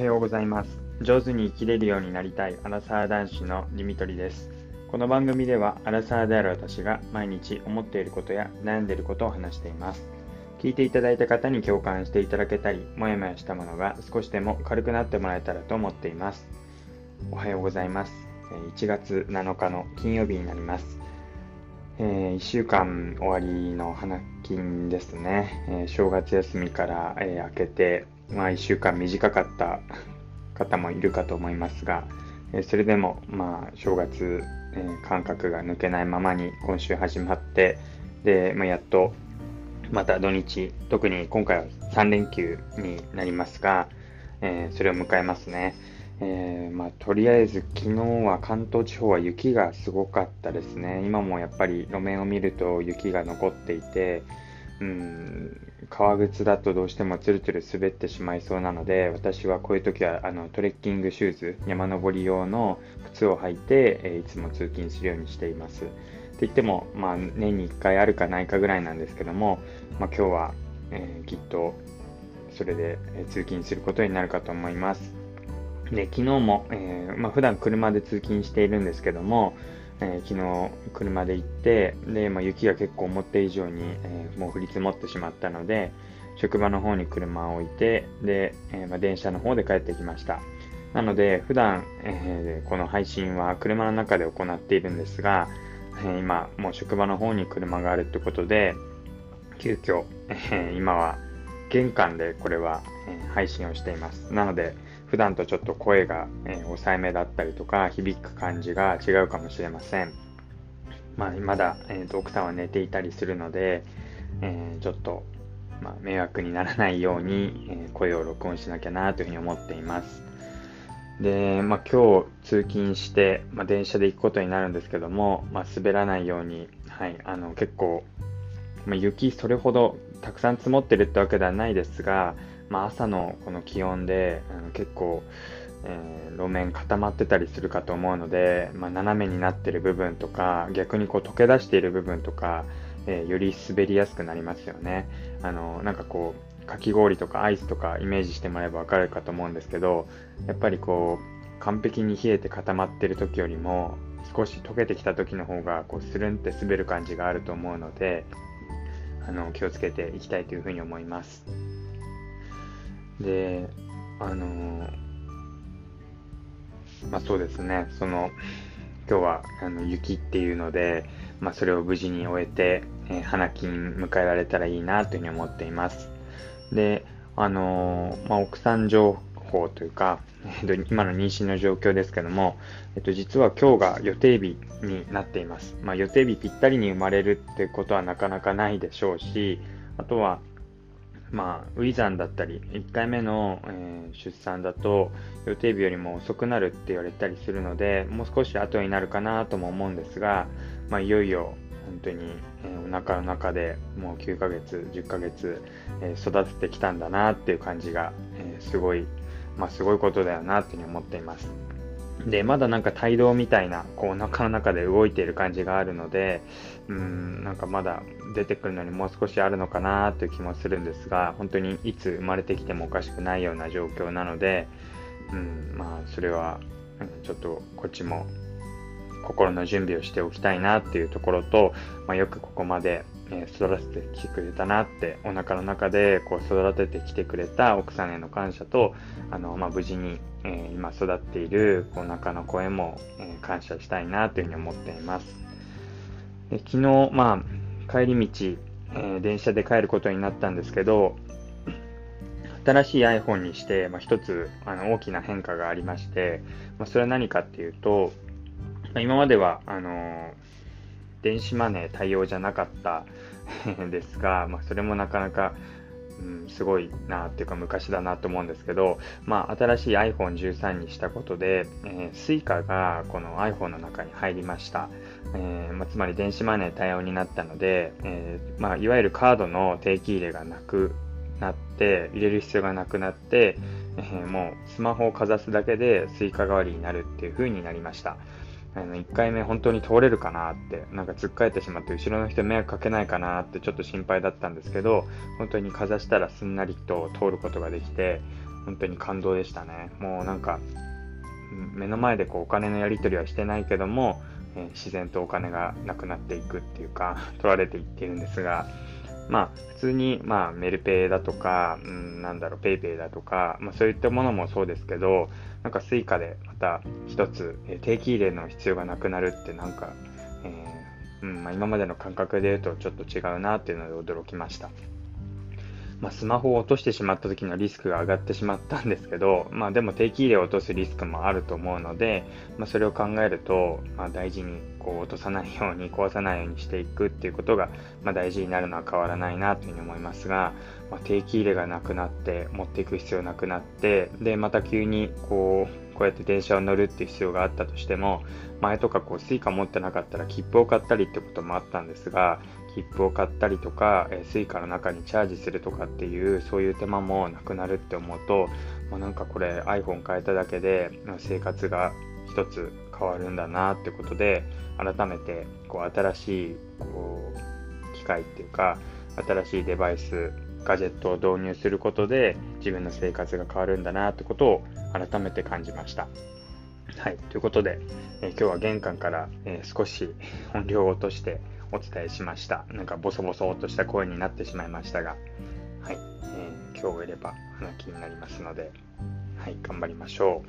はようございます。上手に生きれるようになりたいアラサー男子のディミトリです。この番組ではアラサーである私が毎日思っていることや悩んでいることを話しています。聞いていただいた方に共感していただけたり、もやもやしたものが少しでも軽くなってもらえたらと思っています。おはようございます。1月7日の金曜日になります。えー、1週間終わりの花金ですね、えー、正月休みから、えー、明けて、まあ、1週間短かった方もいるかと思いますが、えそれでも、まあ、正月、え感覚が抜けないままに今週始まって、で、まあ、やっとまた土日、特に今回は3連休になりますが、えそれを迎えますね。えー、まあ、とりあえず昨日は関東地方は雪がすごかったですね。今もやっぱり路面を見ると雪が残っていて、うん、革靴だとどうしてもツルツル滑ってしまいそうなので、私はこういう時はあのトレッキングシューズ、山登り用の靴を履いて、えー、いつも通勤するようにしています。って言っても、まあ、年に1回あるかないかぐらいなんですけども、まあ、今日は、えー、きっとそれで、え通勤することになるかと思います。で、昨日も、えー、まあ、普段車で通勤しているんですけども、えー、昨日車で行って、で、まあ、雪が結構思った以上に、えー、もう降り積もってしまったので、職場の方に車を置いて、で、えまあ、電車の方で帰ってきました。なので、普段、えこの配信は車の中で行っているんですが、え今、もう職場の方に車があるってことで、急遽、え今は玄関でこれは、え配信をしています。なので、普段とちょっと声が、えー、抑えめだったりとか、響く感じが違うかもしれません。まあ、まだ、えーと、奥さんは寝ていたりするので、えー、ちょっと、まあ、迷惑にならないように、えー、声を録音しなきゃなというふうに思っています。で、まあ、今日通勤して、まあ、電車で行くことになるんですけども、まあ、滑らないように、はい、あの結構、まあ、雪それほどたくさん積もってるってわけではないですが、まあ、朝のこの気温で、うん、結構、えー、路面固まってたりするかと思うので、まあ、斜めになってる部分とか逆にこう溶け出している部分とか、えー、より滑りやすくなりますよね。あのなんかこうかき氷とかアイスとかイメージしてもらえばわかるかと思うんですけどやっぱりこう完璧に冷えて固まってる時よりも少し溶けてきた時の方がこうスルンって滑る感じがあると思うのであの気をつけていきたいというふうに思います。で、あのまあそうですね、その、今日はあの雪っていうので、まあ、それを無事に終えて、えー、花金迎えられたらいいなというふうに思っています。で、あの、まあ、奥さん情報というか、えー、今の妊娠の状況ですけども、えっと、実は今日が予定日になっています。まあ、予定日ぴったりに生まれるってことはなかなかないでしょうし、あとは、まあ、ウィザンだったり、1回目の、えー、出産だと予定日よりも遅くなるって言われたりするので、もう少し後になるかなとも思うんですが、まあ、いよいよ本当に、えー、お腹の中でもう9ヶ月、10ヶ月、えー、育ててきたんだなっていう感じが、えすごい、まあ、すごいことだよなっていうふうに思っています。で、まだなんか帯同みたいな、こう、お腹の中で動いている感じがあるので、うん、なんかまだ出てくるのにもう少しあるのかなという気もするんですが、本当にいつ生まれてきてもおかしくないような状況なので、うん、まあ、それは、ちょっとこっちも心の準備をしておきたいなっていうところと、まあ、よくここまでえ育ててきてくれたなってお腹の中でこう育ててきてくれた奥さんへの感謝とあの、まあ、無事に、えー、今育っているお腹の声も、えー、感謝したいなというふうに思っています。で昨日、まあ、帰り道、え、電車で帰ることになったんですけど新しい iPhone にして、まあ、一つあの大きな変化がありまして、まあ、それは何かっていうと、まあ、今まではあの電子マネー対応じゃなかった ですが、まあ、それもなかなか、うん、すごいなっていうか昔だなと思うんですけど、まあ、新しい iPhone13 にしたことで、えー、Suica がこの iPhone の中に入りました。えーまあ、つまり電子マネー対応になったので、えーまあ、いわゆるカードの定期入れがなくなって、入れる必要がなくなって、え、もうスマホをかざすだけで Suica 代わりになるっていう風になりました。あの、1回目本当に通れるかなって、なんか突っかえてしまって後ろの人迷惑かけないかなってちょっと心配だったんですけど、本当にかざしたらすんなりと通ることができて、本当に感動でしたね。もうなんか、目の前でこうお金のやり取りはしてないけども、えー、自然とお金がなくなっていくっていうか、取られていっているんですが、まあ、普通に、まあ、メルペイだとか、うん、なんだろう、ペイペイだとか、まあ、そういったものもそうですけど、なんかスイカでまた一つ、え、定期入れの必要がなくなるってなんか、えー、うんまあ、今までの感覚で言うとちょっと違うなっていうので驚きました。まあ、スマホを落としてしまった時のリスクが上がってしまったんですけど、まあ、でも定期入れを落とすリスクもあると思うので、まあ、それを考えると、まあ、大事にこう落とさないように壊さないようにしていくっていうことが、まあ、大事になるのは変わらないなというふうに思いますが、ま、定期入れがなくなって持っていく必要なくなってでまた急にこうこうやって電車を乗るっていう必要があったとしても前とかこう Suica 持ってなかったら切符を買ったりってこともあったんですが切符を買ったりとか、え、Suica の中にチャージするとかっていうそういう手間もなくなるって思うと、まあ、なんかこれ iPhone 変えただけで生活が一つ変わるんだなってことで改めてこう新しいこう機械っていうか新しいデバイスガジェットを導入することで自分の生活が変わるんだなってことを改めて感じました。はい。ということで、えー、今日は玄関から、えー、少し音量を落としてお伝えしました。なんかボソボソとした声になってしまいましたが、はい。えー、今日を得れば花気になりますので、はい。頑張りましょ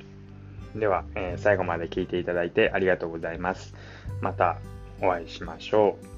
う。では、え最後まで聞いていただいてありがとうございます。またお会いしましょう。